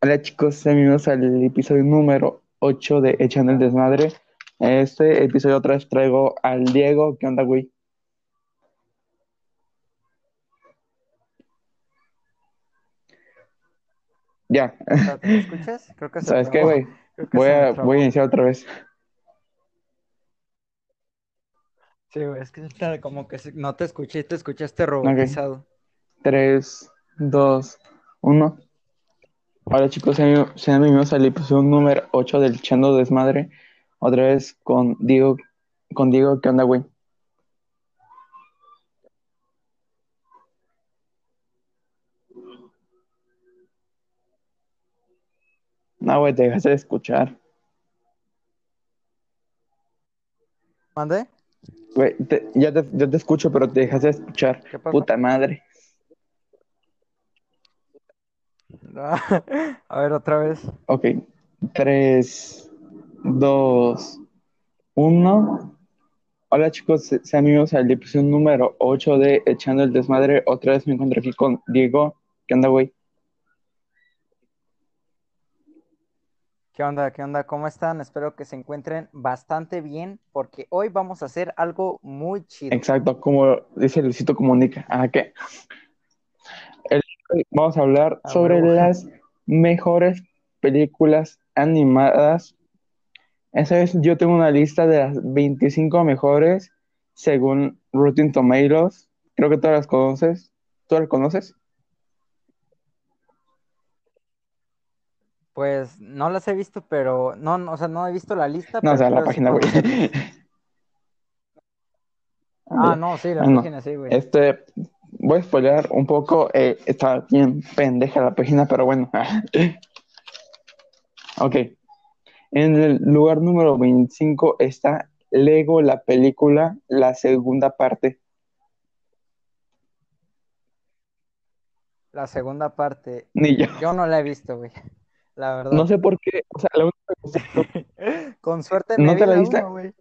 Hola chicos, bienvenidos al episodio número 8 de Echando el Desmadre. Este episodio otra vez traigo al Diego. ¿Qué onda, güey? Ya, ¿Me escuchas? Creo que se ¿sabes qué, güey? Voy a, voy a iniciar otra vez. Sí, güey, es que como que no te escuché, te escuchaste robotizado. 3, 2, 1. Hola chicos, sean bienvenidos al episodio número 8 del Echando Desmadre. Otra vez con Diego. Con Diego, ¿qué onda, güey? No, güey, te dejaste de escuchar. ¿Mande? Güey, te- ya, te, ya te escucho, pero te dejaste de escuchar. ¿Qué pasó? Puta madre. A ver, otra vez. Ok, 3, 2, 1. Hola chicos, se- sean bienvenidos al episodio número 8 de Echando el Desmadre. Otra vez me encuentro aquí con Diego. ¿Qué onda, güey? ¿Qué onda? ¿Qué onda? ¿Cómo están? Espero que se encuentren bastante bien porque hoy vamos a hacer algo muy chido. Exacto, como dice Luisito Comunica. ¿Ah, qué? Vamos a hablar sobre las mejores películas animadas. Esa vez yo tengo una lista de las 25 mejores según Rotten Tomatoes. Creo que todas las conoces. ¿Tú las conoces? Pues no las he visto, pero no, no, o sea, no he visto la lista, No, o sea, la página, güey. Ah, no, sí, la no. página sí, güey. Este, voy a spoiler un poco. eh, está bien pendeja la página, pero bueno. Ok. En el lugar número 25 está Lego, la película, la segunda parte. La segunda parte, Ni yo. yo no la he visto, güey. La verdad. No sé por qué. O sea, la única Con suerte ¿No me te vi la la viste? uno, güey.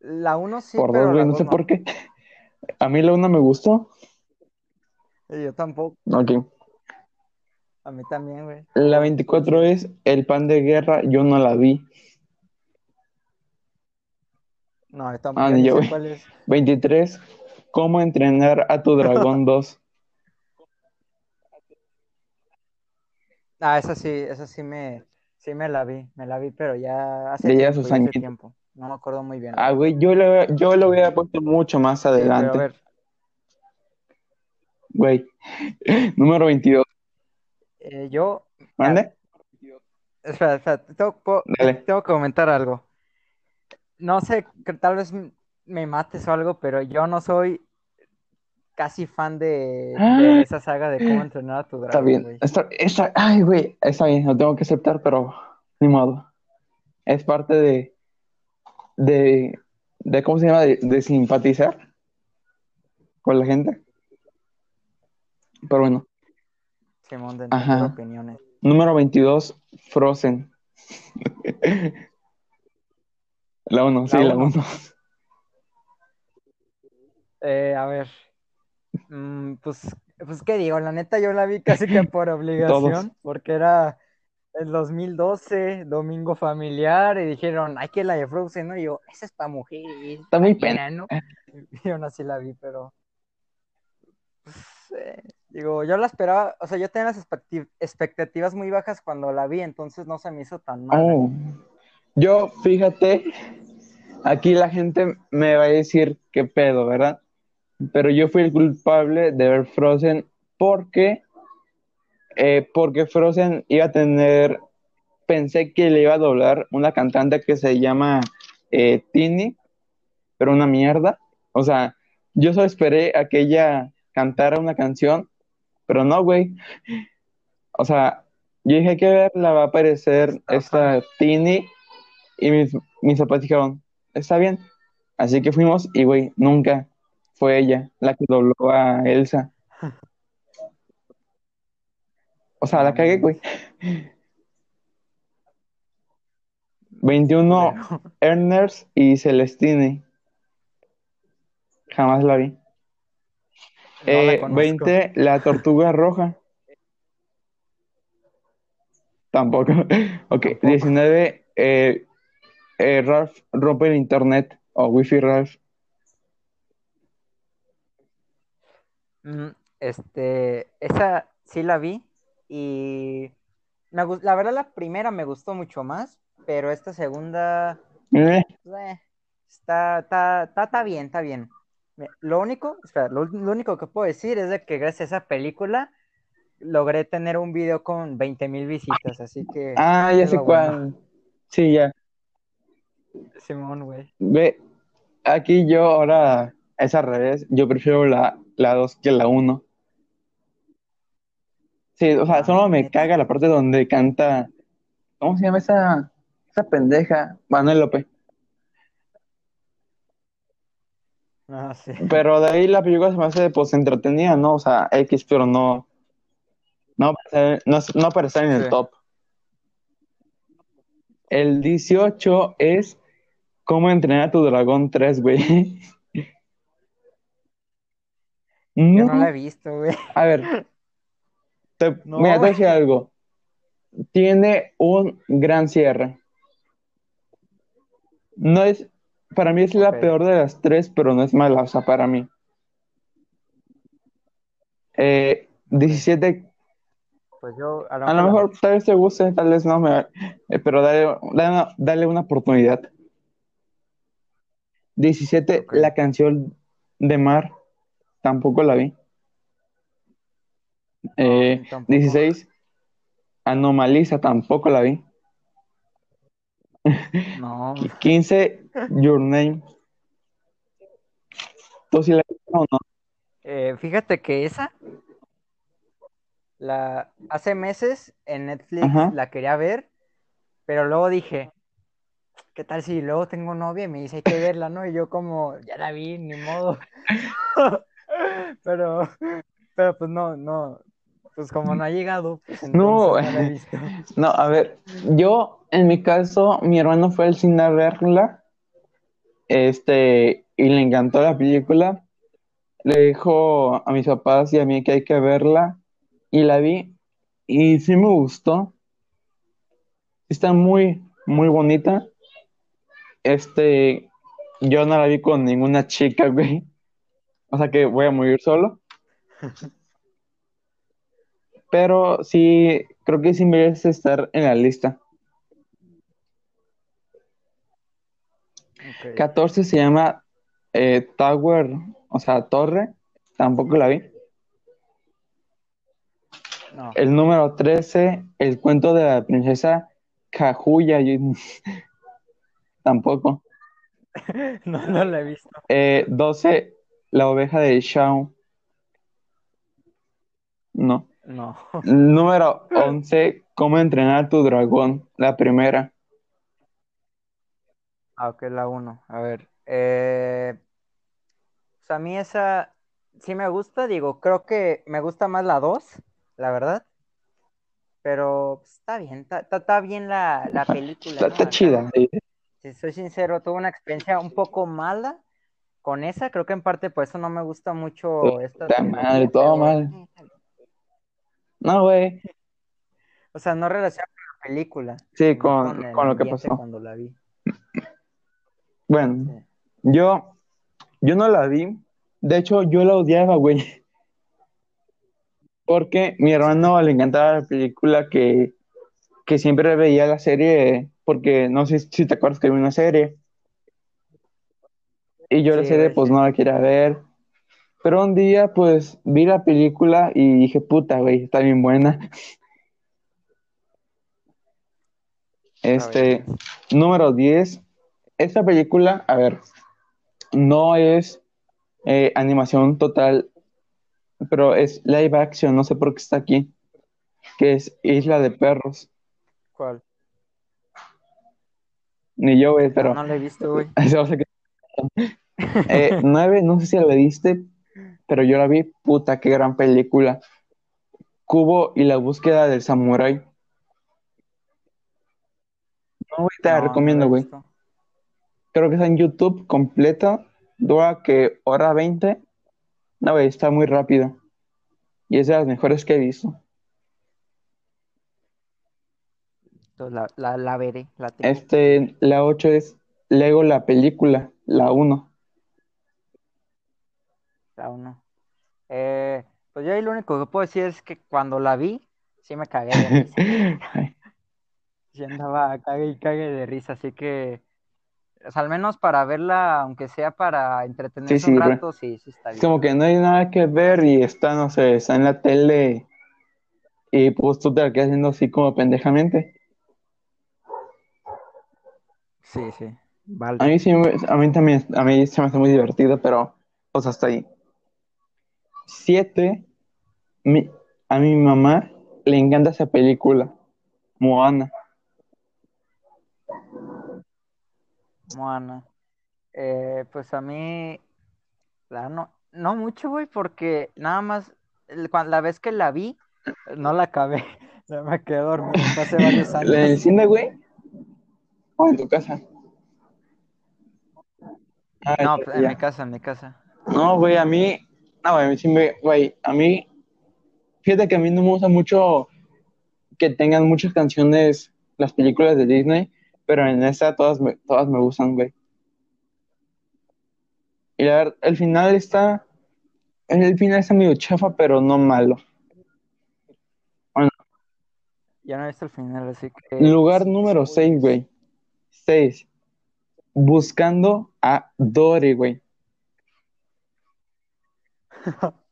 La uno sí, por pero dos, güey, la no sé no. por qué. A mí la una me gustó. Y yo tampoco. Ok. A mí también, güey. La 24 es El pan de guerra. Yo no la vi. No, yo tampoco. Ah, yo, sé cuál es. 23. ¿Cómo entrenar a tu dragón 2? Ah, esa sí, esa sí me, sí me la vi. Me la vi, pero ya hace tiempo, ya hace tiempo. No me acuerdo muy bien. Ah, güey, yo lo, yo lo hubiera puesto mucho más Sí, pero a adelante. ver. Güey. Número 22. eh, yo. ¿Mande? espera, espera. Tengo, puedo- tengo que comentar algo. No sé, tal vez me mates o algo, pero yo no soy casi fan de, de esa saga de cómo entrenar a tu está dragón, bien. güey. Está, está, ay, güey, está bien, lo tengo que aceptar, pero ni modo. Es parte de, de, de ¿cómo se llama? De, de simpatizar con la gente. Pero bueno. De entender Ajá. opiniones. Número 22, Frozen. La 1, sí, La la uno. 1. Eh, a ver. Mm, pues, pues, ¿qué digo? La neta, yo la vi casi que por Todos. obligación, porque era el 2012, domingo familiar, y dijeron, hay que la de Frozen, ¿no? Y yo, esa es para mujeres, Está muy cualquiera, ¿no? Y aún así la vi, pero. pues, eh, digo, yo la esperaba, o sea, yo tenía las expectativas muy bajas cuando la vi, entonces no se me hizo tan mala. Oh. Yo, fíjate, aquí la gente me va a decir qué pedo, ¿verdad? Pero yo fui el culpable de ver Frozen porque, eh, porque Frozen iba a tener, pensé que le iba a doblar una cantante que se llama eh, Tini, pero una mierda. O sea, yo solo esperé a que ella cantara una canción, pero no, güey. O sea, yo dije que verla va a aparecer esta Tini y mis, mis papás dijeron, está bien. Así que fuimos y, güey, nunca fue ella la que dobló a Elsa. O sea, la cagué, güey. 21, Culero. Ernest y Celestine. Jamás la vi. No la Eh, conozco. 20, La Tortuga Roja. Tampoco. Ok, Tampoco. 19. Eh, eh, Ralph rompe el internet o Wi-Fi Ralph. Mm, Este, esa sí la vi y me la verdad la primera me gustó mucho más, pero esta segunda Eh, eh, está, está, está, está bien, está bien. Lo único, espera, lo, lo único que puedo decir es de que gracias a esa película logré tener un video con 20 mil visitas, así que Ah, ya sé cuál. Sí, ya. Simón, güey. Ve, aquí yo ahora es al revés. Yo prefiero la, la 2 que la 1. Sí, o sea, solo me caga la parte donde canta. ¿Cómo se llama esa, esa pendeja? Manuel López. Ah, sí. Pero de ahí la película se me hace pues entretenida, ¿no? O sea, X, pero no. No para estar, no, no para estar en el Sí. top. El 18 es Cómo entrenar a tu dragón 3, güey. Yo no No, la he visto, güey. a ver, te, No, mira, te voy a decir algo. Tiene un gran cierre. No es, para mí es la peor de las tres, pero no es mala, o sea, para mí. Eh, 17, Pues yo a lo a lo mejor tal vez te guste, tal vez no, me- eh, pero dale, dale una, dale una oportunidad. 17, Ok. la canción de Mar, tampoco la vi. Eh, tampoco. 16, Anomaliza, tampoco la vi. No, Qui- 15, Your Name. ¿Tú sí la viste o no? Eh, fíjate que esa, la, hace meses en Netflix Ajá. la quería ver, pero luego dije, ¿qué tal si luego tengo novia y me dice hay que verla, ¿no? Y yo como, ya la vi, ni modo. Pero, pero pues no, no, pues como no ha llegado, pues No. No, a ver, yo en mi caso, mi hermano fue al cine a verla, este, y le encantó la película. Le dijo a mis papás y a mí que hay que verla, y la vi, y sí me gustó. Está muy, muy bonita. Este, yo no la vi con ninguna chica, güey. O sea que voy a morir solo. Pero sí, creo que sí merece estar en la lista. Ok. 14 se llama eh, Tower, o sea, Torre. Tampoco la vi. No, El número 13, El cuento de la princesa Kaguya. yo- Tampoco. no, no la he visto. Eh, 12, La oveja de Shaun. No. No. Número 11, Cómo entrenar a tu dragón. La primera. Ah, ok, la uno. A ver. Eh, pues a mí esa sí me gusta, digo, creo que me gusta más la dos, la verdad. Pero pues, está bien, está, bien la, la película, Está, ¿no? está Acá, chida. sí. Si soy sincero, tuve una experiencia un poco mala con esa. Creo que en parte por eso no me gusta mucho esta madre, todo mal. No, güey. O sea, no relaciona con la película, Sí, con, con lo que pasó. cuando la vi. Bueno, Sí. yo, yo no la vi. De hecho, yo la odiaba, güey. Porque mi hermano le encantaba la película que, que siempre veía la serie. Porque no sé si te acuerdas que había una serie. Y yo la serie, pues sí. no la quería ver. Pero un día, pues vi la película y dije, puta, güey, está bien buena. Este, número 10. Esta película, a ver, no es eh, animación total, pero es live action, no sé por qué está aquí, que es Isla de Perros. ¿Cuál? Ni yo, güey, No, pero... no la he visto, güey. Eh, nueve, no sé si la viste, pero yo la vi, puta, qué gran película. Cubo y la búsqueda del samurái. No, te la No, recomiendo, güey. Creo que está en YouTube completa, dura que hora 20. No, güey, está muy rápido. Y es de las mejores que he visto. visto, la, la, la veré, la tengo. Este, la 8 es Lego la película, la 1. La uno. Eh, pues yo ahí lo único que puedo decir es que cuando la vi, sí me cagué de risa. Sí andaba cague y cague de risa, así que, o sea, al menos para verla, aunque sea para entretenerse Sí, sí, un rato, sí, sí está Es bien. como que no hay nada que ver y está, no sé, está en la tele y pues tú te la quedas haciendo así como pendejamente. Sí, sí, A vale. mí sí, a mí también, a mí se me hace muy divertido, pero pues hasta ahí. Siete, mi- a mi mamá le encanta esa película, Moana. Moana. Eh, pues a mí, la no, no mucho, güey, porque nada más, la vez que la vi, no la acabé, ya me quedé dormido, hace varios ¿En el años. cine, güey? ¿O en tu casa? Ah, No, ya, pues, en ya. mi casa, en mi casa. No, güey, a mí, no, güey, a mí sí me, güey, a mí, fíjate que a mí no me gusta mucho que tengan muchas canciones las películas de Disney, pero en esta todas me, todas me gustan, güey. Y la verdad, el final está, el final está medio chafa, pero no malo. Ya no he visto el final, así que... Lugar número 6, güey. 6. Buscando a Dory, güey.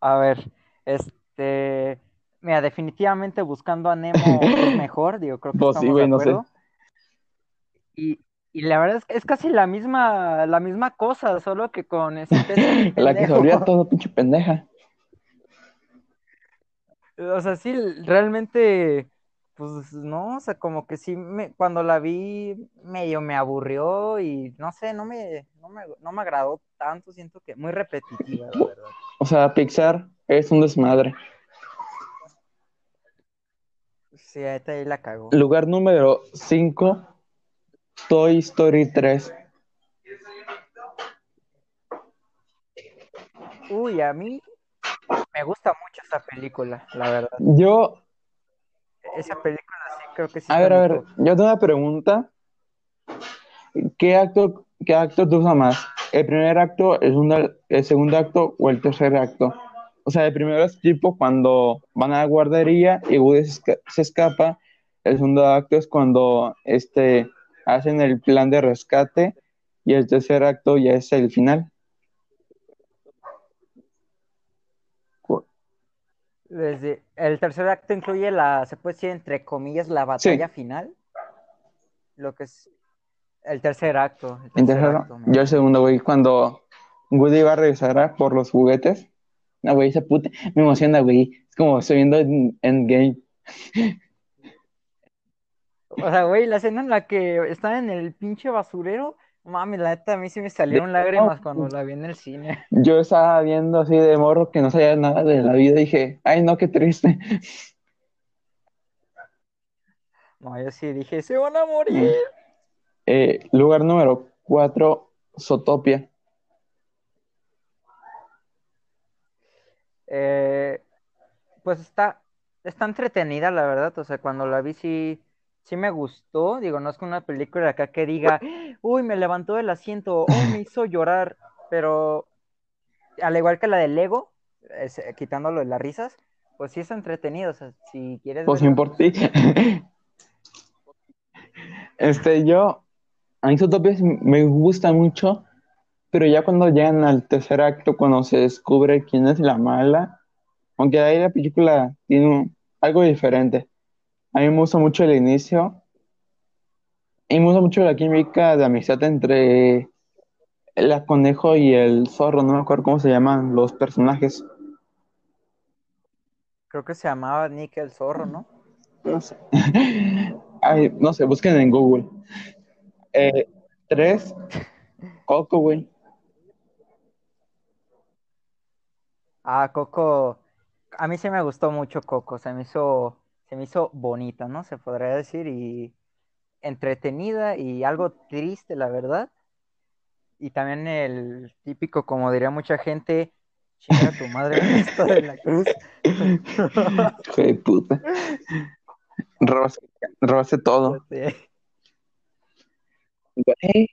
A ver, este... Mira, definitivamente buscando a Nemo es mejor, digo, creo que Pues sí, güey, de no sé. Y, y la verdad es que es casi la misma, la misma cosa, solo que con ese ahí La que se olvida todo, pinche pendeja. O sea, sí, realmente, pues no, o sea, como que sí, me, cuando la vi, medio me aburrió y no sé, no me, no me, no me agradó tanto, siento que muy repetitiva, la verdad. O sea, Pixar es un desmadre. Sí, ahorita ahí la cagó. Lugar número 5, Toy Story 3. Uy, a mí me gusta mucho esa película, la verdad. Yo, Esa película sí creo que sí a ver, a ver, yo tengo una pregunta. ¿Qué acto, qué acto gusta más? ¿El primer acto, el segundo, el segundo acto o el tercer acto? O sea, el primero es tipo cuando van a la guardería y Woody se, esca- se escapa. El segundo acto es cuando este, hacen el plan de rescate. Y el tercer acto ya es el final. Desde el tercer acto incluye la, se puede decir entre comillas, la batalla final. Lo que es el tercer acto. El tercer yo el segundo, güey, cuando Woody va a regresar por los juguetes. No, güey, esa puta me emociona, güey. Es como estoy viendo en Endgame. O sea, güey, la escena en la que está en el pinche basurero, mami, la neta, a mí sí me salieron lágrimas cuando la vi en el cine. Yo estaba viendo así de morro que no sabía nada de la vida y dije, ay, no, qué triste. No, yo sí dije, se van a morir. Eh, lugar número 4, Zootopia. Eh, pues está, está entretenida, la verdad. O sea, cuando la vi sí, sí me gustó. Digo, no es como una película acá que diga, uy, me levantó del asiento, oh, me hizo llorar. Pero al igual que la de Lego, es- eh, quitándolo de las risas, pues sí está entretenido. O sea, si quieres Pues bien por ti. Este, yo, a mí Zootopia me gusta mucho, pero ya cuando llegan al tercer acto, cuando se descubre quién es la mala, aunque ahí la película tiene un- algo diferente. A mí me gusta mucho el inicio y me gusta mucho la química de amistad entre el conejo y el zorro, no me acuerdo cómo se llaman los personajes. creo que se llamaba Nick el Zorro, ¿no? No sé. Ay, no sé, busquen en Google. Eh, tres, Coco, güey. Ah, Coco, a mí sí me gustó mucho Coco, se me hizo, se me hizo bonita, ¿no? Se podría decir, y entretenida y algo triste, la verdad. Y también el típico, como diría mucha gente, chinga tu madre Ernesto de la Cruz. Hijo de puta. Robaste todo. Sí,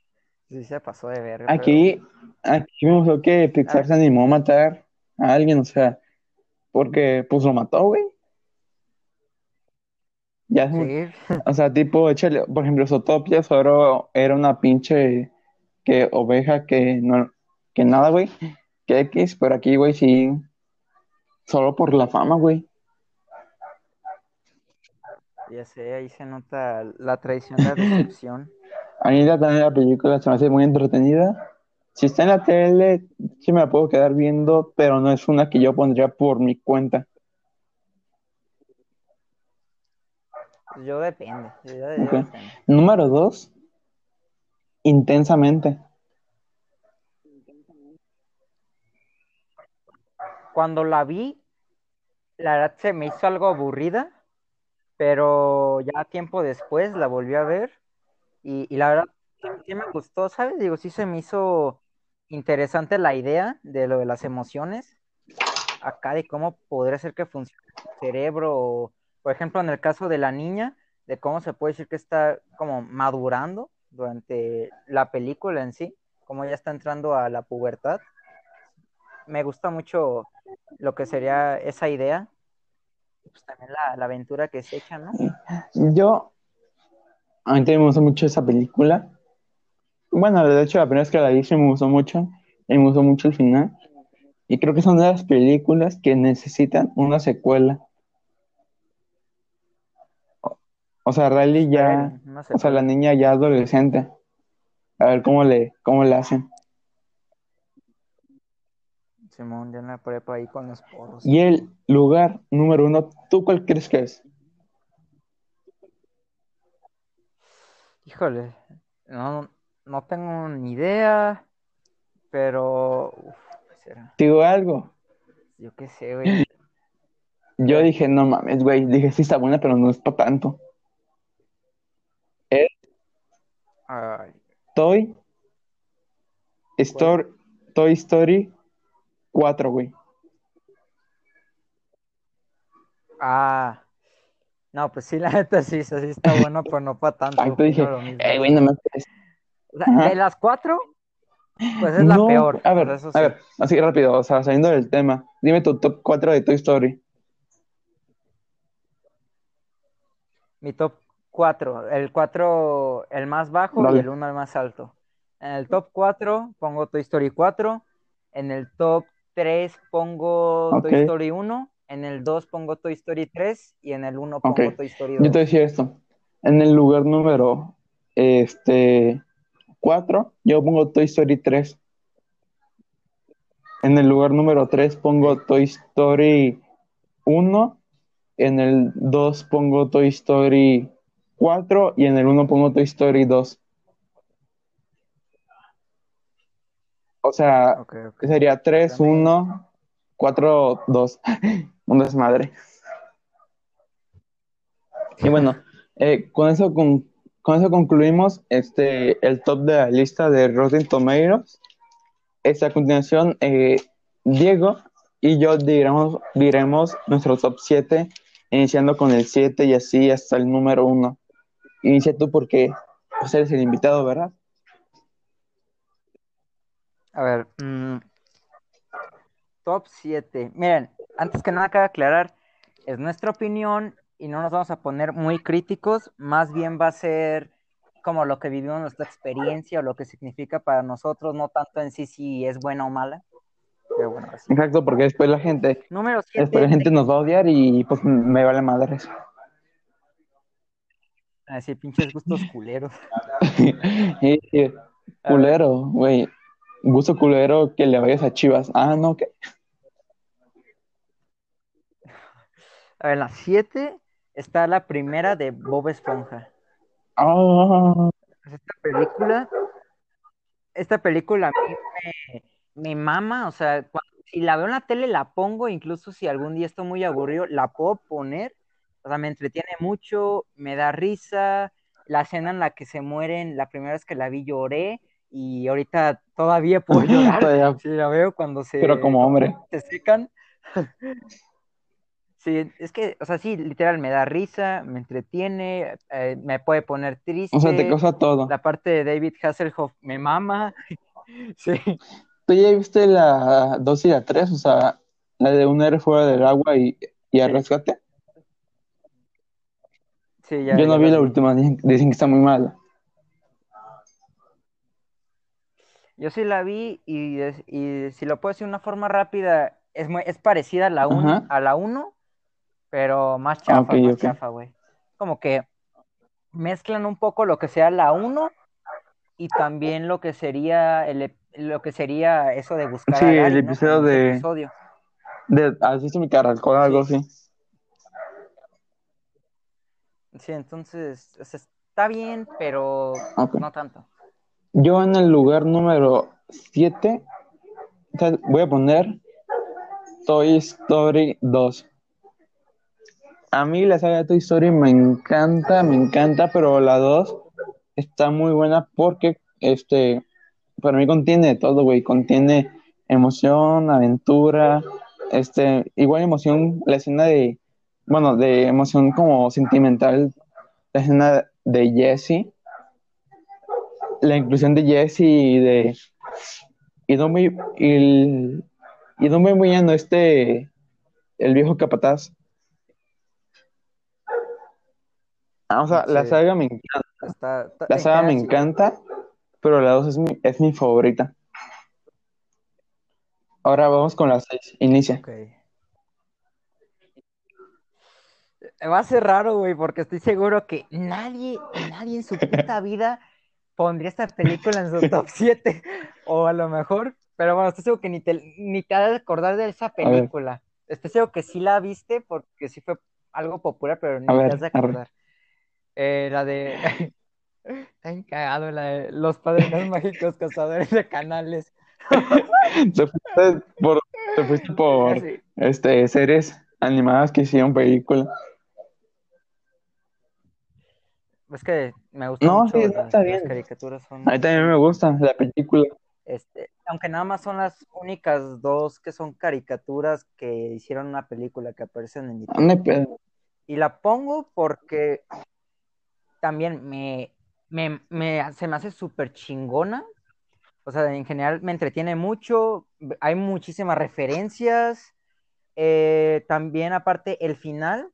sí se pasó de verga. aquí, aquí me gustó que Pixar se animó a matar a alguien, o sea, porque pues lo mató, güey. Ya, Sí, o sea, tipo, échale, por ejemplo, Zootopia solo era una pinche que oveja que no, que nada, güey, que X, pero aquí, güey, sí, solo por la fama, güey. ya sé, ahí se nota la traición de la decepción. A mí la, también la película se me hace muy entretenida. Si está en la tele, sí me la puedo quedar viendo, pero no es una que yo pondría por mi cuenta. Yo depende. Yo, depende. Número dos, intensamente. Cuando la vi, la verdad se me hizo algo aburrida, pero ya tiempo después la volví a ver y, y la verdad sí, sí me gustó, ¿sabes? Digo, sí se me hizo interesante la idea de lo de las emociones, acá de cómo podría ser que funcione el cerebro, o, por ejemplo, en el caso de la niña, de cómo se puede decir que está como madurando durante la película en sí, cómo ya está entrando a la pubertad. Me gusta mucho lo que sería esa idea, pues también la, aventura que se echa, ¿no? Yo, a mí también me gustó mucho esa película. Bueno, de hecho, la primera vez que la vi me gustó mucho. Y me gustó mucho el final. Y creo que son de las películas que necesitan una secuela. O- sea, Riley ya, No sé, o sea, la niña ya adolescente. A ver cómo le, cómo le hacen. Simón ya en la prepa ahí con los poros. Y el lugar número uno, ¿tú cuál crees que es? Híjole, no, no tengo ni idea, pero uf, ¿qué será? Te digo algo. Yo qué sé, güey. Yo dije, no mames, güey. Dije, sí está buena, pero no es para tanto. Ay, Toy Story, Toy Story 4, güey. ah, no, pues sí, la neta sí, sí está bueno, pero no para tanto. Exacto, dije, eh, güey, no me es- O sea, ajá. de las cuatro, pues es la peor. A ver, a ver, así rápido, o sea, saliendo del tema. Dime tu top 4 de Toy Story. Mi top 4, el 4 el más bajo Dale. y el 1 el más alto. En el top 4 pongo Toy Story 4, en el top 3 pongo Ok. Toy Story 1, en el 2 pongo Toy Story 3 y en el 1 pongo Ok. Toy Story Yo 2. te decía esto. En el lugar número este 4, yo pongo Toy Story 3. En el lugar número 3 pongo Toy Story 1. En el 2 pongo Toy Story 4. Y en el 1 pongo Toy Story 2. O sea, Ok, ok. sería 3, También. 1, 4, 2. Un desmadre. Y bueno, eh, con eso con, con eso concluimos este el top de la lista de Rotten Tomatoes. Este, a continuación, eh, Diego y yo diremos, diremos nuestro top 7, iniciando con el 7 y así hasta el número 1. Inicia tú porque pues, eres el invitado, ¿verdad? A ver, mm, top 7. Miren, antes que nada cabe aclarar, es nuestra opinión y no nos vamos a poner muy críticos, más bien va a ser como lo que vivimos nuestra experiencia o lo que significa para nosotros, no tanto en sí si es buena o mala. Pero bueno, así. Exacto, porque después la gente, Número después 7. la gente nos va a odiar y pues me vale madre eso. Así, pinches gustos culeros. Y, y, culero, güey. Gusto culero que le vayas a Chivas. Ah, no, que. A ver, la 7 está la primera de Bob Esponja. Ah, Esta película, esta película a mí me, me mama, o sea, si la veo en la tele la pongo, incluso si algún día estoy muy aburrido, la puedo poner, o sea, me entretiene mucho, me da risa, la escena en la que se mueren, la primera vez que la vi lloré, y ahorita todavía puedo llorar todavía, si la veo cuando se, pero como hombre. se secan. Sí, es que, o sea, sí, literal, me da risa, me entretiene, eh, me puede poner triste. O sea, te causa todo. La parte de David Hasselhoff me mama. sí. ¿Tú ya viste la 2 y la 3? O sea, la de un héroe fuera del agua y, y al rescate. Sí, ya, Yo no ya vi la última, dicen, dicen que está muy mala. Yo sí la vi y, y si lo puedo decir de una forma rápida, es, muy- es parecida a la 1, Ajá. a la 1, pero más Ah, chafa, más chafa, güey. Como que mezclan un poco lo que sea la 1 y también lo que sería el, lo que sería eso de buscar Sí, a el Gary, ¿no? episodio ese de- episodio. De, ¿Has visto mi caracol? Algo así. Sí, entonces, o sea, está bien, pero no tanto. Yo en el lugar número 7 voy a poner Toy Story 2. A mí la saga de Toy Story me encanta, me encanta, pero la 2 está muy buena porque este para mí contiene todo, güey, contiene emoción, aventura, este, igual emoción, la escena de, bueno, de emoción como sentimental, la escena de Jessie, la inclusión de Jesse y de y no muy y, y no muy muy no este el viejo capataz. Ah, o sea la saga me encanta. Está, está- la saga me encanta pero la 2 es mi, es mi favorita. Ahora vamos con la 6 inicia. Ok. Va a ser raro, güey, porque estoy seguro que nadie, nadie en su puta vida pondría esta película en su top 7. O a lo mejor, pero bueno, estoy seguro que ni te, ni te has de acordar de esa película. Estoy seguro que sí la viste porque sí fue algo popular, pero ni A ver, te has de acordar. Eh, la de. Está bien cagado, la de Los Padrinos Mágicos Cazadores de Canales. te fuiste por, te fuiste por este series animadas que hicieron película Es que me gustan No, mucho sí, las, está las bien. caricaturas. Son, a mí también me gusta la película este, aunque nada más son las únicas dos que son caricaturas que hicieron una película que aparecen en YouTube. no pedo. Y la pongo porque también me, me, me- se me hace súper chingona. O sea, en general me entretiene mucho. Hay muchísimas referencias. Eh, también, aparte, el final,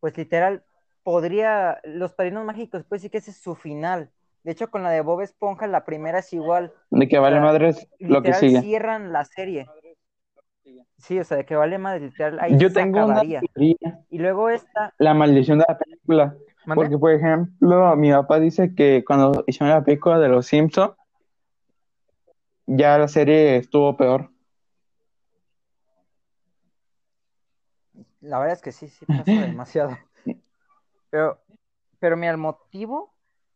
pues literal, podría. Los padrinos mágicos, pues sí que ese es su final. De hecho, con la de Bob Esponja, la primera es igual. de que vale sea, madres lo que sigue cierran la serie. Sí, o sea, de que vale más literal. Ahí Yo se tengo una teoría, Y luego esta. la maldición de la película. Porque, por ejemplo, mi papá dice que cuando hicieron la película de Los Simpsons, ya la serie estuvo peor. La verdad es que sí, sí pasa demasiado. Pero, pero mira, el motivo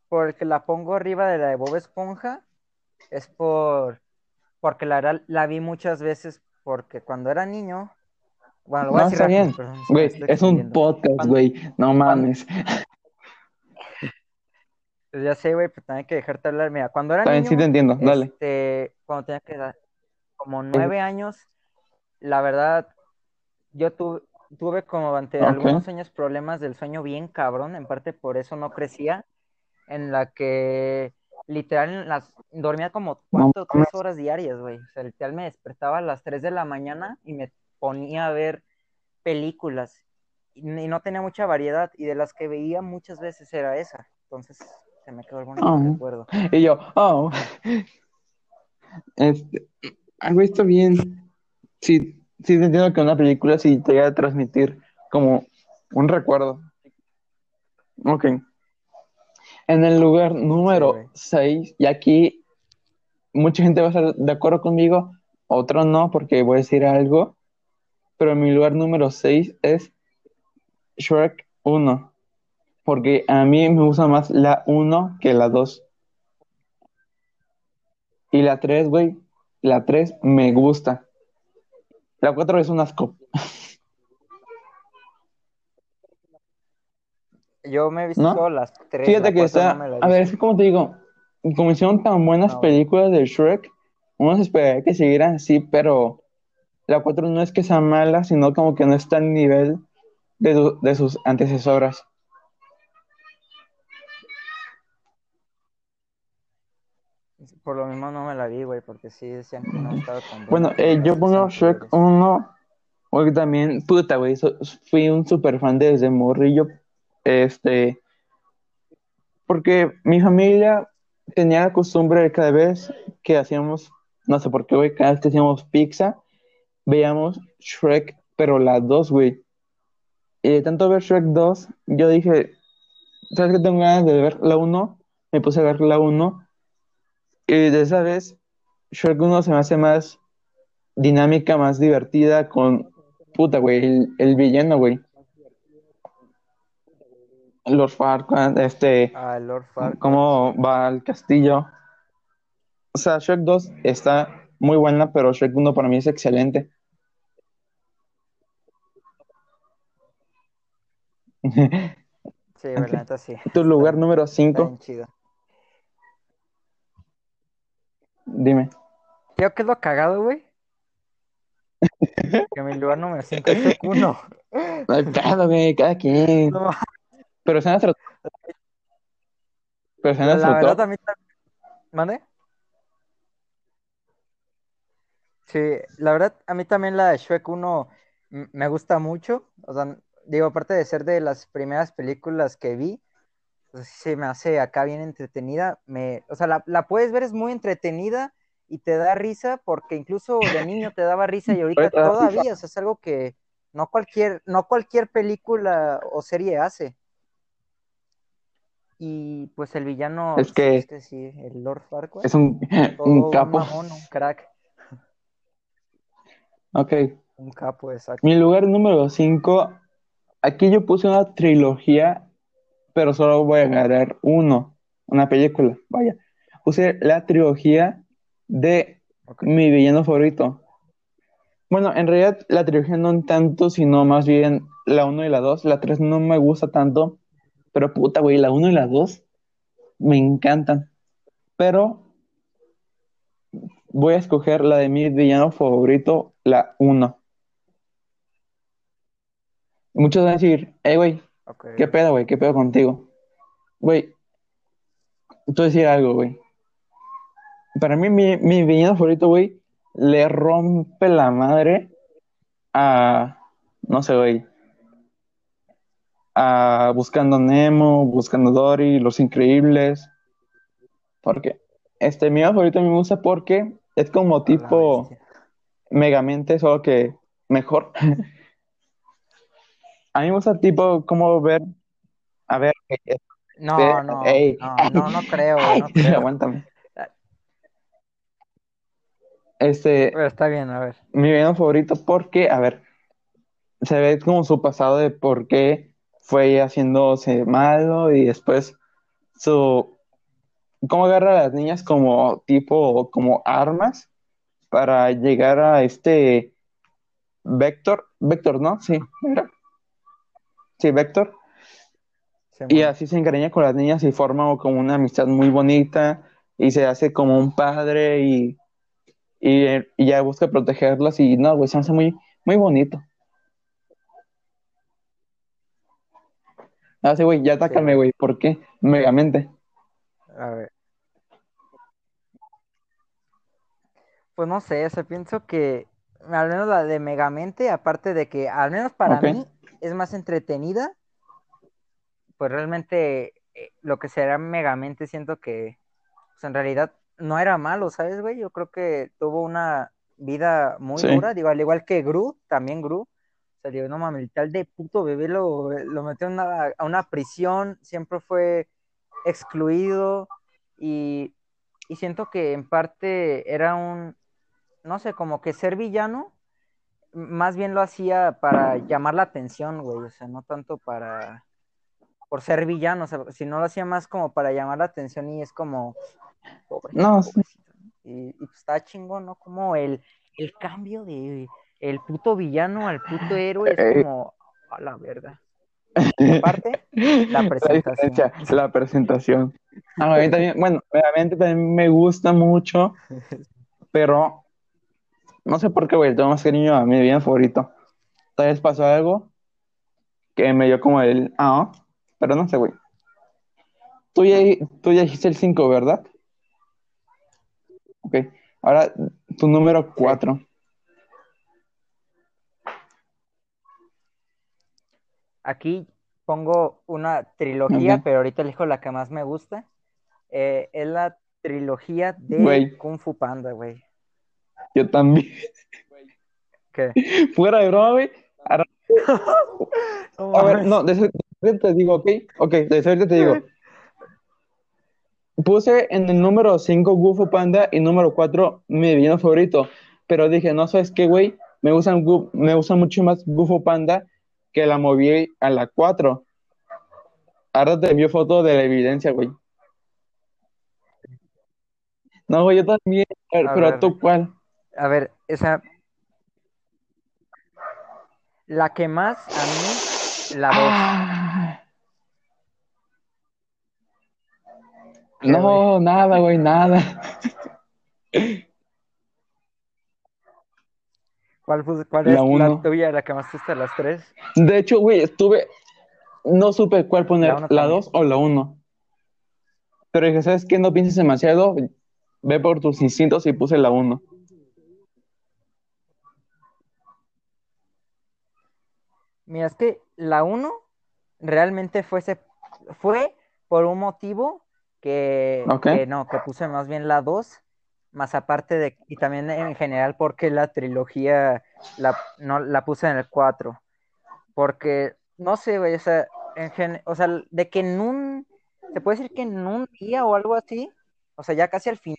por el que la pongo arriba de la de Bob Esponja es por porque la la vi muchas veces porque cuando era niño, bueno, lo voy a decir está rápido, bien. Güey, es un podcast, güey. No mames. Pues ya sé, güey, pero también hay que dejarte hablar. Mira, cuando era También niño, sí te entiendo. Dale. este, cuando tenía que edad, como nueve años, la verdad, yo tu- tuve como ante Ok. algunos años problemas del sueño bien cabrón, en parte por eso no crecía, en la que literal las, dormía como cuatro o tres horas diarias, güey. O sea, literal me despertaba a las tres de la mañana y me ponía a ver películas y, y no tenía mucha variedad y de las que veía muchas veces era esa. Entonces se me quedó el bonito Oh. recuerdo. Y yo, oh. Este, algo está bien. Sí, sí entiendo que una película sí te llega a transmitir como un recuerdo. Ok. En el lugar número güey. 6, y aquí mucha gente va a estar de acuerdo conmigo, otro no, porque voy a decir algo, pero mi lugar número 6 es Shrek 1, porque a mí me gusta más la 1 que la 2. Y la 3, güey, la 3 me gusta. La 4 es un asco. Yo me he visto las tres. Fíjate la que está, no a ver, es que como te digo, como hicieron tan buenas No. películas de Shrek, uno se esperaría que siguieran así, pero la 4 no es que sea mala, sino como que no está al nivel de sus antecesoras. Por lo mismo no me la vi, güey, porque sí decían que no estaba tan Bueno, eh, las yo pongo Shrek anteriores. 1, porque también, puta, güey, so- fui un super fan desde morrillo, este, porque mi familia tenía la costumbre de cada vez que hacíamos, no sé por qué, güey, cada vez que hacíamos pizza, veíamos Shrek, pero la 2, güey. Y de tanto ver Shrek 2, yo dije, ¿sabes qué tengo ganas de ver la 1? Me puse a ver la 1, y de esa vez, Shrek 1 se me hace más dinámica, más divertida con, puta, güey, el, el villano, güey. Lord Farquaad, este, Ah, Lord Farquaad. cómo va al castillo. O sea, Shrek 2 está muy buena, pero Shrek 1 para mí es excelente. Sí, neta sí. Tu lugar número está 5, bien chido. Dime. Creo que es lo cagado, güey. Que mi lugar número 5 es 1. No hay pedo, güey, cada quien. No, Pero está en nuestro, pero está en la, nuestro la verdad top. a mí también. ¿Mande? Sí, la verdad a mí también la de Shrek 1 m- me gusta mucho. O sea, digo, aparte de ser de las primeras películas que vi, se me hace acá bien entretenida. Me, o sea, la, la puedes ver, es muy entretenida y te da risa porque incluso de niño te daba risa y ahorita todavía, o sea, es algo que no cualquier, no cualquier película o serie hace. Y pues el villano, Es sí, que es que sí, el Lord Farquaad, es un, un un capo. mamón, un crack, Ok. un capo, exacto. Mi lugar número 5, aquí yo puse una trilogía, pero solo voy a agarrar uno, una película, vaya. Puse la trilogía de Ok. mi villano favorito. Bueno, en realidad la trilogía no tanto, sino más bien la 1 y la 2. La 3 no me gusta tanto, pero puta, güey, la 1 y la 2 me encantan. Pero voy a escoger la de mi villano favorito, la 1. Muchos van a decir, hey, güey, ¿qué pedo, güey? ¿Qué pedo contigo? Güey, tú decir algo, güey. Para mí, mi, mi villano favorito, güey, le rompe la madre a, no sé, güey, a Buscando Nemo, Buscando Dory, Los Increíbles. Porque, este, mi favorito a mí me gusta porque es como tipo. Megamente, solo que mejor. A mí me gusta tipo como ver, a ver, este, No, no, ey, no, no, no creo, ey, no creo. aguántame. Este, Pero está bien, a ver. mi villano favorito porque, a ver, se ve como su pasado de por qué fue haciéndose malo y después su, cómo agarra a las niñas como tipo, como armas para llegar a este Vector, Vector, ¿no? Sí, era. Sí, Vector. Y así se encariña con las niñas y forma como una amistad muy bonita y se hace como un padre y, y, y ya busca protegerlas y no, güey, se hace muy, muy bonito. Ah, sí, güey, ya atácame, güey, ¿por qué? Megamente. A ver. Pues no sé, o sea, pienso que al menos la de Megamente, aparte de que al menos para Ok. mí es más entretenida, pues realmente eh, lo que será Megamente siento que pues, en realidad no era malo, ¿sabes, güey? Yo creo que tuvo una vida muy Sí. dura, digo, al igual que Gru, también Gru. O sea, digo, no mames, el tal de puto bebé lo, lo metió una- a una prisión, siempre fue excluido y, y siento que en parte era un, no sé, como que ser villano, más bien lo hacía para llamar la atención, güey, o sea, no tanto para, por ser villano, o sea, si no lo hacía más como para llamar la atención y es como, pobre, No, sí. Y, y pues está chingón, ¿no? Como el, el cambio de el puto villano al puto héroe es como, a la verga. Aparte, la presentación. la presentación. Ah, a mí también, bueno, realmente también me gusta mucho, pero no sé por qué, güey, tengo más cariño a mi bien favorito. Tal vez pasó algo que me dio como el, ah, pero no sé, güey. Tú ya, tú ya dijiste el 5, ¿verdad? Ok. Ahora, tu número 4. Aquí pongo una trilogía, pero ahorita elijo la que más me gusta. Eh, es la trilogía de. Kung Fu Panda, güey. Yo también. ¿Qué? Fuera de broma, güey. A ver, no, de eso de eso te digo, ¿ok? Ok, de eso ahorita te digo. Puse en el número 5 Fu Panda y número 4 mi villano favorito. Pero dije, no sabes qué, güey. Me gustan, Gu- me gusta mucho más Fu Panda que la moví a la 4. Ahora te envío foto de la evidencia, güey. No, güey, yo también. A pero ver. tú, ¿cuál? A ver, esa. La que más a mí, la 2. Ah. ¿Qué, No, nada, güey, nada. ¿Cuál, cuál La es la uno. tuya, la que más te gusta de las tres? De hecho, güey, estuve. No supe cuál poner, La uno la. 2 o la 1. Pero dije, ¿sabes qué? No pienses demasiado. Ve por tus instintos y puse la 1. Mira, es que la 1 realmente fue, ese- fue por un motivo que, no, que puse más bien la 2, más aparte de, y también en general porque la trilogía la, no, la puse en el 4. Porque, no sé, güey, o sea, en gen- o sea, de que en un, se puede decir que en un día o algo así, o sea, ya casi al final,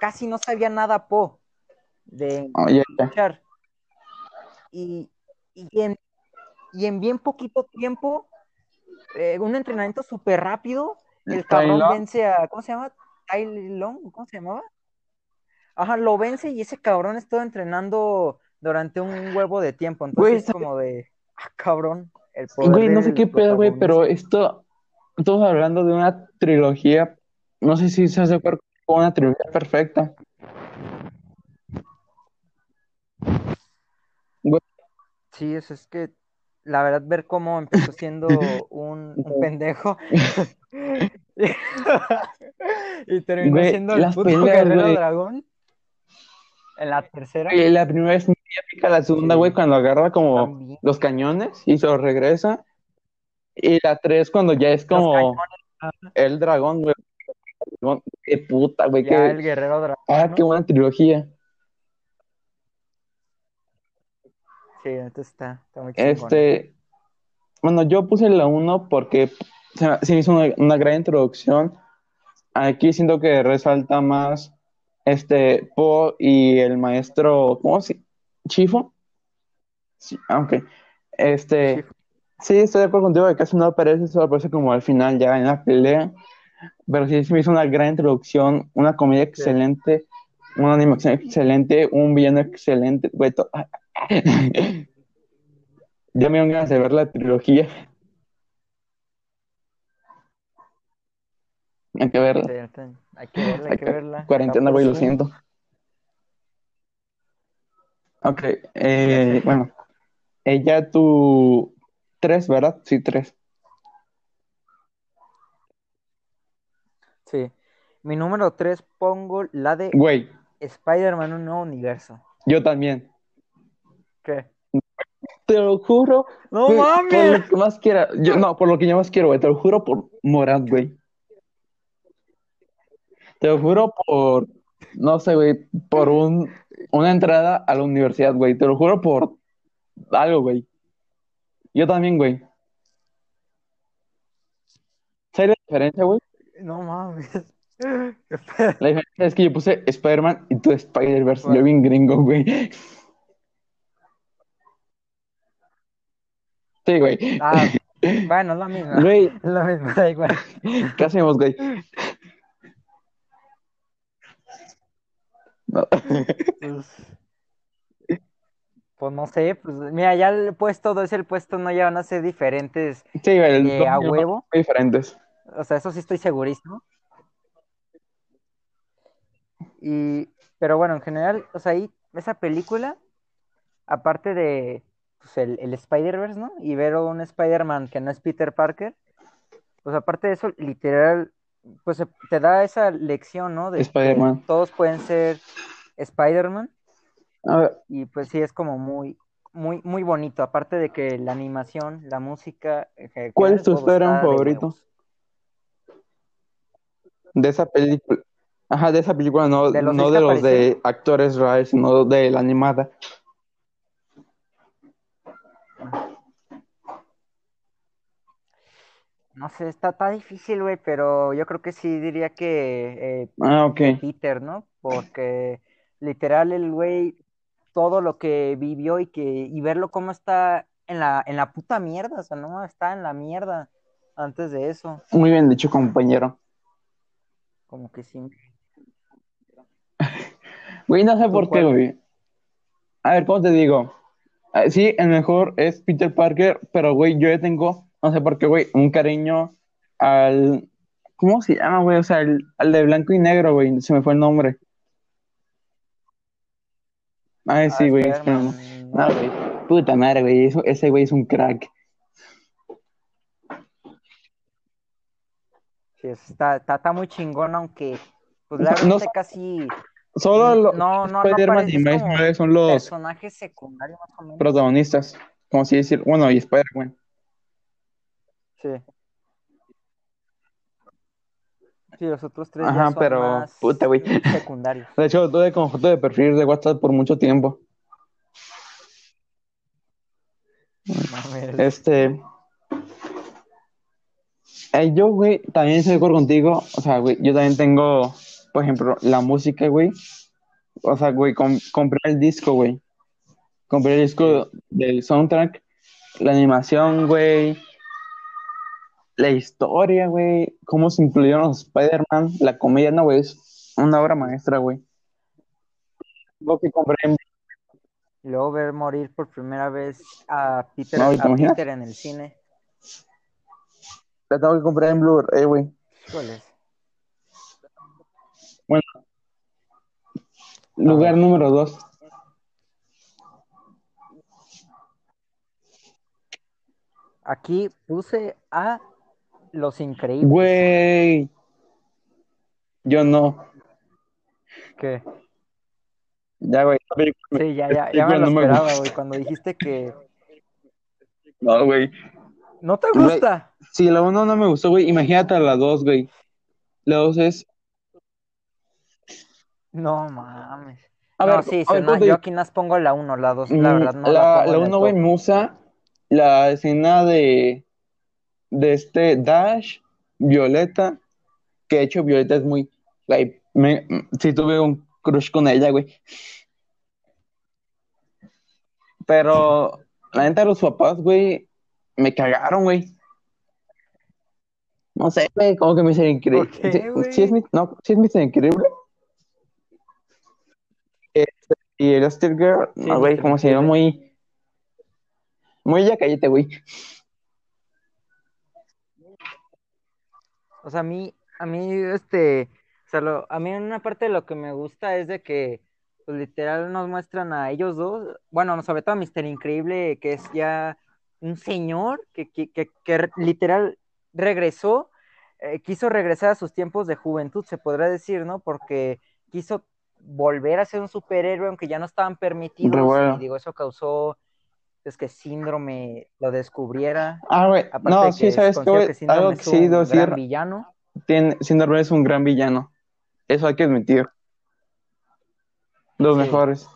casi no sabía nada Po de Oh, luchar. Y, y, en, y en bien poquito tiempo, eh, un entrenamiento súper rápido, el cabrón vence a, ¿cómo se llama? Tai Lung, ¿cómo se llamaba? Ajá, lo vence y ese cabrón estuvo entrenando durante un huevo de tiempo, entonces Güey, es como de, ah, cabrón, el poder Güey, no sé qué pedo, güey, pero esto. Estamos hablando de una trilogía. No sé si se hace con una trilogía perfecta. Güey, Sí, eso es que, la verdad, ver cómo empezó siendo un, un pendejo y terminó Güey, siendo el puto peleas, guerrero güey. dragón en la tercera. Güey, la primera es muy épica, la segunda, Sí. güey, cuando agarra como También. los cañones y se los regresa. Y la tres, cuando ya es como el dragón, güey. Qué puta, güey, Ya qué. el guerrero dragón. Ah, ¿no? qué buena trilogía. Sí, entonces está, está muy chingón. Este, bueno, yo puse la 1 porque se, me- se hizo una, una gran introducción. Aquí siento que resalta más este Po y el maestro, ¿cómo se? ¿Chifo? Sí, ah, ok. Este, Chifo. sí, estoy de acuerdo contigo que casi no aparece, solo aparece como al final ya en la pelea. Pero sí se me hizo una gran introducción, una comedia excelente, una animación excelente, un villano excelente, güey, Ya me dieron ganas de ver la trilogía. Hay que verla. Sí, hay que verla, hay que verla. Cuarentena, güey, lo siento. Ok, eh, bueno. Ella tu tres, ¿verdad? Sí, tres. Sí. Mi número 3 pongo la de Güey, Spider-Man, un nuevo universo. yo también. ¿Qué? Te lo juro. ¡No güey, Por mames! lo que más quiera. Yo, no, por lo que yo más quiero, güey. Te lo juro por Morat, güey. Te lo juro por, no sé, güey, por un, una entrada a la universidad, güey. Te lo juro por algo, güey. Yo también, güey. ¿Sabes la diferencia, güey? No mames. La diferencia es que yo puse Spider-Man y tú Spider-Verse. Bueno. Yo bien gringo, güey. Sí, güey. Ah, bueno, es la misma. Güey, Es la misma, da igual. ¿qué hacemos, güey? No. Pues, pues no sé, pues mira, ya el puesto 2 y el puesto no ya van a ser diferentes Sí, güey, el- eh, a huevo. diferentes. O sea, eso sí estoy segurísimo. Y, pero bueno, en general, o sea, ahí, esa película, aparte de, pues, el, el Spider-Verse, ¿no? Y ver un Spider-Man que no es Peter Parker. Pues aparte de eso, literal, pues te da esa lección, ¿no? De Spider-Man. que todos pueden ser Spider-Man. A Y pues sí, es como muy, muy, muy bonito. Aparte de que la animación, la música. ¿Cuál es tu Spider-Man de favorito? de esa película. Ajá, de esa película, no, ¿De los no de los de actores reales, sino de la animada. No sé, está, está difícil, güey, pero yo creo que sí diría que eh, Ah, ok. Peter, ¿no? Porque literal el güey, todo lo que vivió y que y verlo cómo está en la, en la puta mierda, o sea, no, está en la mierda antes de eso, Muy bien dicho, compañero. como que sí. Güey, no sé ¿Tú por qué, güey. A ver, ¿cómo te digo? Ah, Sí, el mejor es Peter Parker, pero, güey, yo ya tengo, no sé por qué, güey, un cariño al... ¿Cómo se llama, güey? O sea, al, al de blanco y negro, güey. Se me fue el nombre. Ay, Ah, sí, güey. espera, no. Güey. Puta madre, güey. Ese güey es un crack. sí, está, está, está muy chingón, aunque pues No- realmente casi Solo los no, no, Spider-Man y es Miles Morales son los personaje secundario más o menos. protagonistas. Como así decir, bueno, y Spider-Man. Sí. Sí, los otros tres Ajá, ya son pero, más puta, güey. secundarios. De hecho, tuve como foto de perfil de WhatsApp por mucho tiempo. Mames. Este. eh, yo, güey, también estoy de acuerdo contigo. O sea, güey, yo también tengo, por ejemplo, la música, güey. O sea, güey, com- compré el disco, güey. Compré el disco del soundtrack, la animación, güey. La historia, güey. Cómo se incluyeron los Spider-Man. La comedia, no, güey. Es una obra maestra, güey. Lo que compré en Y luego ver morir por primera vez a Peter, No, ¿te a? Peter en el cine. La tengo que comprar en Blu-ray, güey. Híjoles. Lugar ver. número dos. Aquí puse a Los Increíbles. Güey. Yo no. ¿Qué? Ya, güey. Sí, ya, ya, ya me lo no esperaba, güey. Cuando dijiste que No, güey. no te Güey. gusta. Si la uno no me gustó, güey, imagínate la dos, güey. La dos es. No mames. A no, ver, sí, a sí, ver, no, ¿cómo te yo aquí más pongo la 1, la 2, la Mm, verdad no la, la, pongo la en el uno, güey, top. me usa la escena de. De este Dash, Violeta. Que de hecho, Violeta es muy. Güey, me, sí tuve un crush con ella, güey. Pero, la neta, los papás, güey, me cagaron, güey. No sé, güey, como que me hice increíble. ¿Por qué, Sí, es mi, no, sí es Mr. Increíble. Este, y el Steel Girl, Sí, no, güey, como se ve Increíble. muy. Muy ya cállate, güey. O sea, a mí, a mí, este, o sea, lo- a mí una parte de lo que me gusta es de que, pues, literal nos muestran a ellos dos, bueno, sobre todo a Mr. Increíble, que es ya un señor que, que, que, que literal regresó, eh, quiso regresar a sus tiempos de juventud, se podrá decir, ¿no? Porque quiso volver a ser un superhéroe, aunque ya no estaban permitidos, bueno. y digo, eso causó, es que síndrome lo descubriera. Ah, güey, no, de sí, ¿sabes que Algo es que sí debo un gran villano. tiene, Síndrome es un gran villano. Eso hay que admitir. Los Sí. mejores.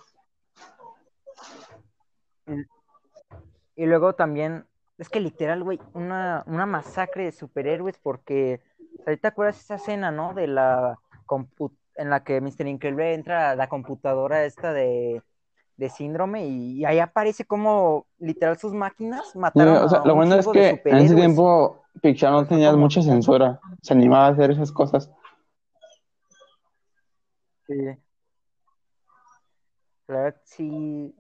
Y luego también, es que literal, güey, una, una masacre de superhéroes porque, ahorita te acuerdas esa escena, ¿no? De la en la que Mr. Increíble entra a la computadora esta de, de síndrome y, ahí aparece como literal sus máquinas mataron o sea, a lo bueno es que en ese tiempo Pixar no tenía mucha censura. Se animaba a hacer esas cosas. Sí. La verdad sí,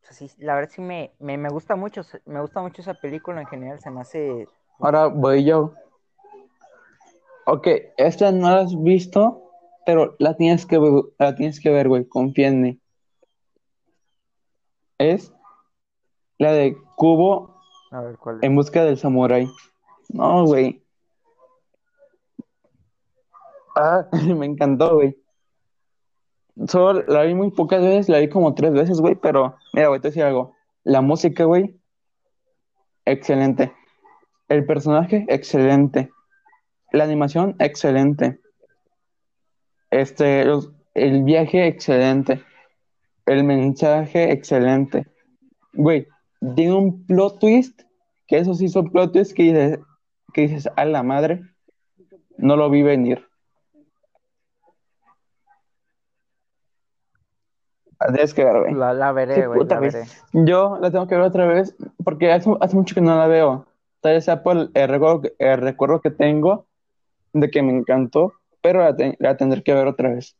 o sea, sí, la verdad sí me, me, me gusta mucho, me gusta mucho esa película en general, se me hace Ahora voy yo. Ok, esta no la has visto, pero la tienes que, ver- la tienes que ver, güey. Confía en mí. Es La de Cubo A ver, ¿cuál es? en busca del samurái. No, güey. Ah, me encantó, güey. Solo la vi muy pocas veces, la vi como tres veces, güey, pero mira, güey, te voy a decir algo. La música, güey, excelente. El personaje, excelente. La animación, excelente. Este, los- el viaje, excelente. El mensaje, excelente. Güey, tiene un plot twist, que eso sí son plot twists que dices, que dices, a la madre, no lo vi venir. Tienes que ver, güey. La, la Sí, veré, güey, puta, la güey. veré. Yo la tengo que ver otra vez porque hace, hace mucho que no la veo. Tal vez sea por el, recuerdo, que- el recuerdo que tengo de que me encantó, pero la, te- la tendré que ver otra vez.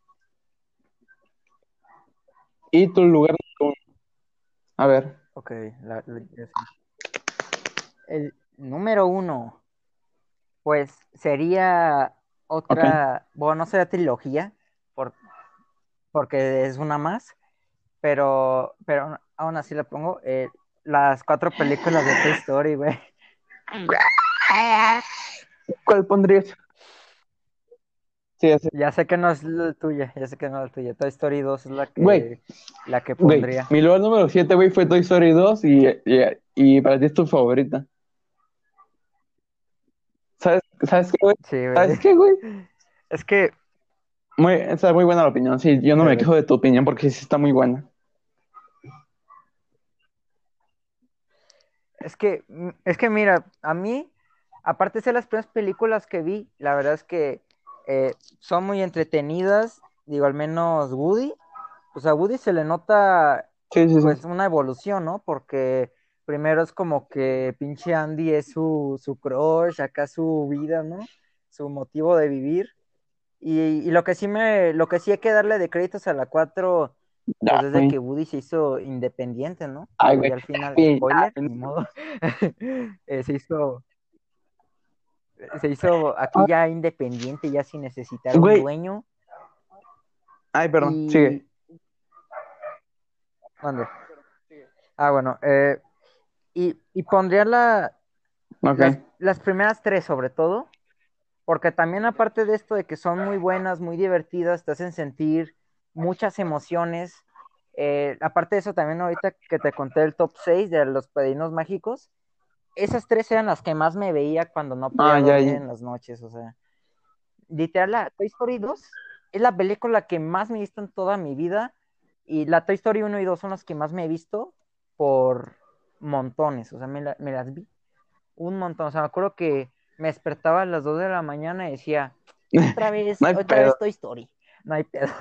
¿Y tu lugar número uno? A ver, Ok, la-. El número uno, pues sería otra, bueno, no sería trilogía, por, porque es una más, pero, pero aún así la pongo, eh, las cuatro películas de Toy Story, güey. ¿cuál pondrías? Sí, ya sé. Ya sé que no es la tuya, ya sé que no es la tuya. Toy Story 2 es la que, la que pondría. mi lugar número 7, güey, fue Toy Story 2 y, y, y para ti es tu favorita. ¿Sabes, ¿sabes qué, güey? Sí. ¿Sabes qué, güey? Es que Muy, está muy buena la opinión. Sí, yo no me quejo de tu opinión porque sí está muy buena. Es que, es que mira, a mí, aparte de ser las primeras películas que vi, la verdad es que eh, son muy entretenidas, digo, al menos Woody, o sea, a Woody se le nota Sí, sí, sí. pues una evolución, ¿no? Porque primero es como que pinche Andy es su, su crush, acá su vida, ¿no? Su motivo de vivir. Y, y lo que sí me, lo que sí hay que darle de créditos a la 4, pues Ah, es de güey. que Woody se hizo independiente, ¿no? Ay, ya al final, spoiler, ah, ni modo. Eh, se hizo, se hizo aquí ya independiente, ya sin necesitar un dueño. Ay, perdón, Y... sigue. Mande. Ah, bueno. eh, y, y pondría la, las, las primeras tres sobre todo, porque también aparte de esto de que son muy buenas, muy divertidas, te hacen sentir muchas emociones. eh, aparte de eso, también ahorita que te conté el top 6 de los padrinos mágicos, esas tres eran las que más me veía cuando no podía Ah, ya, dormir ya. en las noches, o sea, literal, la Toy Story 2 es la película que más me he visto en toda mi vida y la Toy Story 1 y 2 son las que más me he visto por montones, o sea, me, la- me las vi un montón, o sea, me acuerdo que me despertaba a las 2 de la mañana y decía, otra vez, No otra pedo. vez Toy Story, no hay pedo.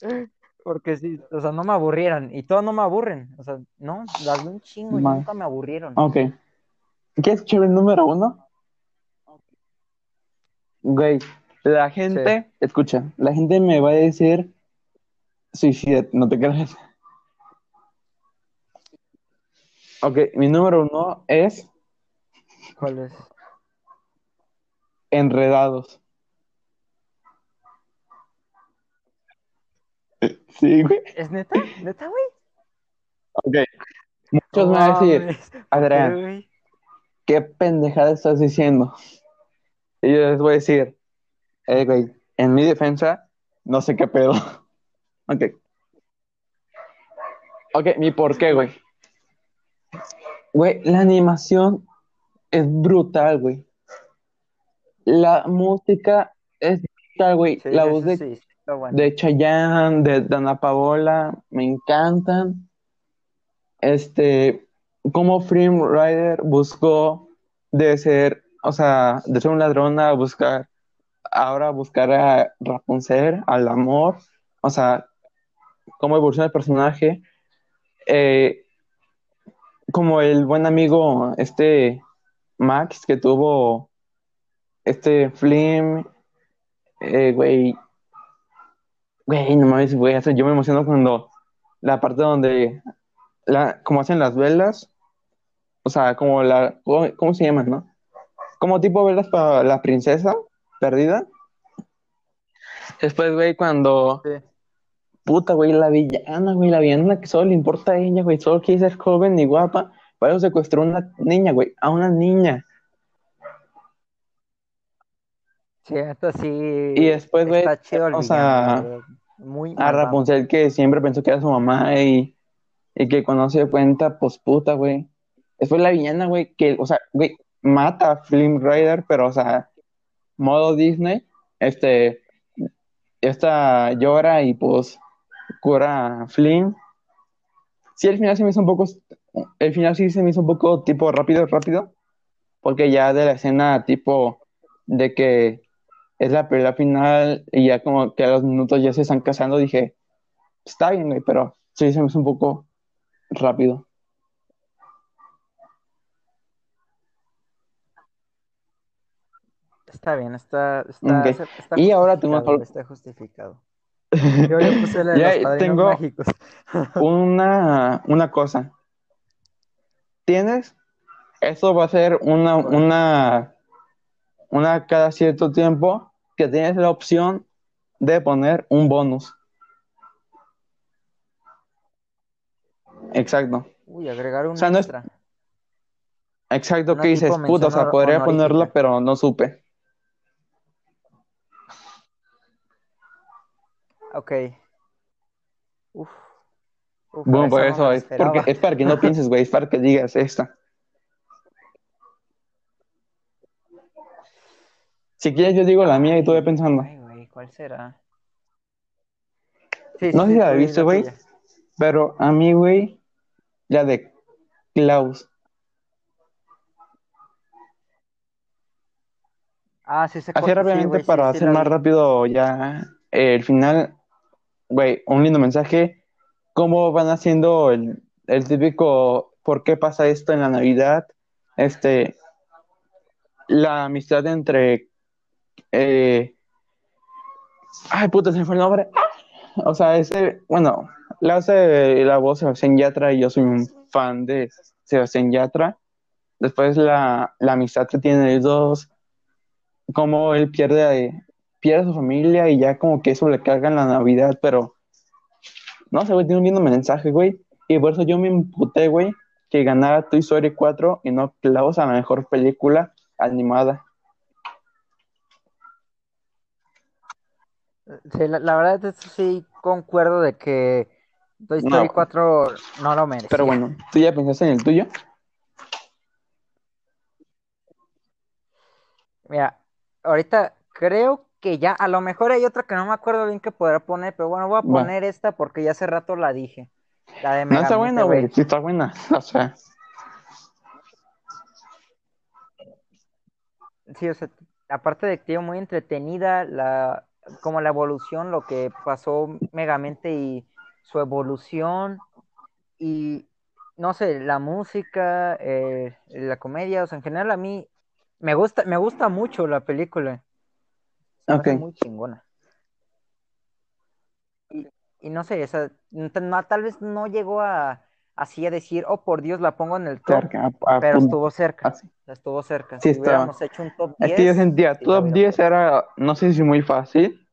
Porque sí, o sea, no me aburrieran, y todas no me aburren, o sea, no, las vi un chingo y nunca me aburrieron. Ok. ¿Quieres escuchar el número uno? Güey, la gente, escucha, la gente me va a decir suicida, no te creas. Ok, mi número uno es ¿Cuál es? Enredados. Sí, güey. ¿Es neta? ¿Neta, güey? Ok. Muchos me van a decir, Mames, ¿por qué, Adrián? ¿Qué pendejada estás diciendo? Y yo les voy a decir, eh, güey, en mi defensa, no sé qué pedo. Ok. Ok, mi por qué, güey. Güey, la animación es brutal, güey. La música es brutal, güey. Sí, la voz de, sí, está bueno. de Chayanne, de Dana Paola, me encantan. Este, como Free Rider buscó de ser, o sea, de ser un ladrón a buscar, ahora buscar a Rapunzel, al amor, o sea, cómo evoluciona el personaje. Eh, como el buen amigo, este Max, que tuvo este Flim, eh, güey, güey, no mames, güey, yo me emociono cuando la parte donde, la, como hacen las velas, o sea, como la, ¿cómo, cómo se llaman, no? Como tipo velas para la princesa perdida. Después, güey, cuando, Sí. puta, güey, la villana, güey, la villana que solo le importa a ella, güey, solo quiere ser joven y guapa, Para eso secuestró a una niña, güey, a una niña. Sí, esto sí. Y después, güey, está chido el o sea. Muy A. Rapunzel que siempre pensó que era su mamá y, y que cuando se dio cuenta, pues puta, güey. Después la villana, güey, que, o sea, güey, mata a Flynn Rider, pero, o sea, modo Disney, este, esta llora y pues cura a Flynn. Sí, el final se me hizo un poco, el final sí se me hizo un poco tipo rápido, rápido, porque ya de la escena tipo de que es la pelea final y ya como que a los minutos ya se están casando, dije, está bien, güey, pero sí se me hizo un poco rápido. Está bien, está, está, Ok. está Y ahora tengo justificado, otro- está justificado. Yo le puse la de Ya los tengo- mágicos. Una, una cosa. ¿Tienes? Esto va a ser una, una, una cada cierto tiempo que tienes la opción de poner un bonus. Exacto. Uy, agregar un sea, no es- extra. Exacto, Una que dices, puta, o sea, podría honorífica. ponerla, pero no supe. Ok. Uf. Uf, Bueno, por eso la es, porque, es para que no pienses, güey, es para que digas esta. Si quieres, yo digo la mía y tú ve pensando. Ay, güey, ¿cuál será? Sí, No sí, sé si la viste, güey. Pero a mí, güey, la de Klaus. Ah, sí, se Así rápidamente para hacer más rápido ya eh, el final, güey, un lindo mensaje. ¿Cómo van haciendo el, el típico por qué pasa esto en la Navidad? Este, la amistad entre, eh, ay puta, se me fue el nombre. O sea, ese, bueno, la hace la voz Sebastián Yatra y yo soy un fan de Sebastián Yatra. Después la, la amistad que tienen ellos dos, cómo él pierde, pierde a su familia y ya como que eso le carga en la Navidad, pero no sé, güey, tiene un lindo mensaje, güey. Y por eso yo me imputé, güey, que ganara Toy Story 4 y no Klaus a la mejor película animada. Sí, la, la verdad, eso sí concuerdo de que Toy No, Story güey. 4 no lo merecía. Pero bueno, ¿tú ya pensaste en el tuyo? Mira, ahorita creo que ya, a lo mejor hay otra que no me acuerdo bien que podrá poner, pero bueno, voy a poner esta porque ya hace rato la dije. La de No está buena, güey, sí está buena. O sea, Sí, o sea, aparte de que tío, muy entretenida, la, como la evolución, lo que pasó Megamente y su evolución, y no sé, la música, eh, la comedia, o sea, en general a mí me gusta, me gusta mucho la película. Se me hace Ok. muy chingona. Y, y no sé, esa, no- tal vez no llegó a así a decir, oh por Dios, la pongo en el top, cerca, a- a pero estuvo cerca, Así. estuvo cerca. Sí, si hubiéramos hecho un top Es 10, que yo sentía, top hubiera 10 era, no sé si muy fácil,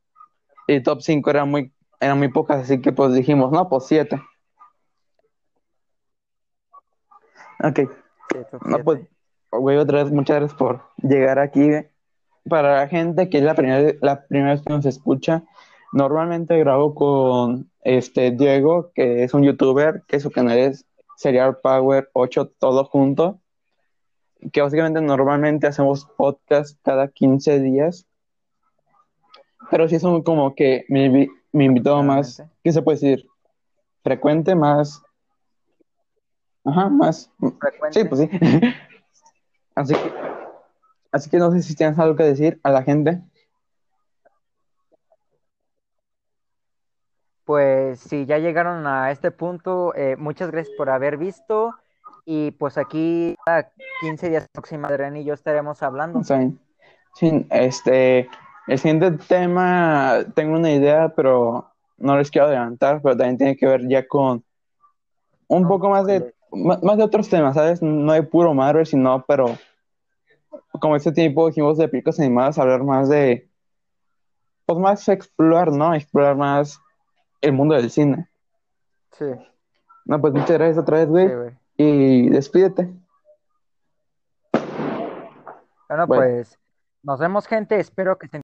y top 5 era muy, eran muy pocas, así que pues dijimos, no, pues 7. Ok, Sí, no, pues, güey, otra vez, muchas gracias por llegar aquí. güey. Para la gente que es la primera, la primera vez que nos escucha, normalmente grabo con este Diego, que es un youtuber, que su canal es Serial Power 8, todo junto, que básicamente normalmente hacemos podcast cada 15 días, pero sí son como que mi, invi- mi invitado más. ¿qué se puede decir? Frecuente, más... Ajá, más... Frecuente. Sí, pues sí. Así que, así que no sé si tienes algo que decir a la gente. Pues si ya llegaron a este punto, eh, muchas gracias por haber visto. Y pues aquí a 15 días próxima, Adrián y yo estaremos hablando. Sea, sí, este, el siguiente tema, tengo una idea, pero no les quiero adelantar, pero también tiene que ver ya con un No, poco más de, más, más de otros temas, ¿sabes? No hay puro Marvel, sino, pero como este tipo dijimos de películas animadas, hablar más de, pues más explorar, ¿no? Explorar más el mundo del cine. Sí, No, pues muchas gracias otra vez, güey. sí, güey. y despídete. Bueno, pues nos vemos, gente. Espero que se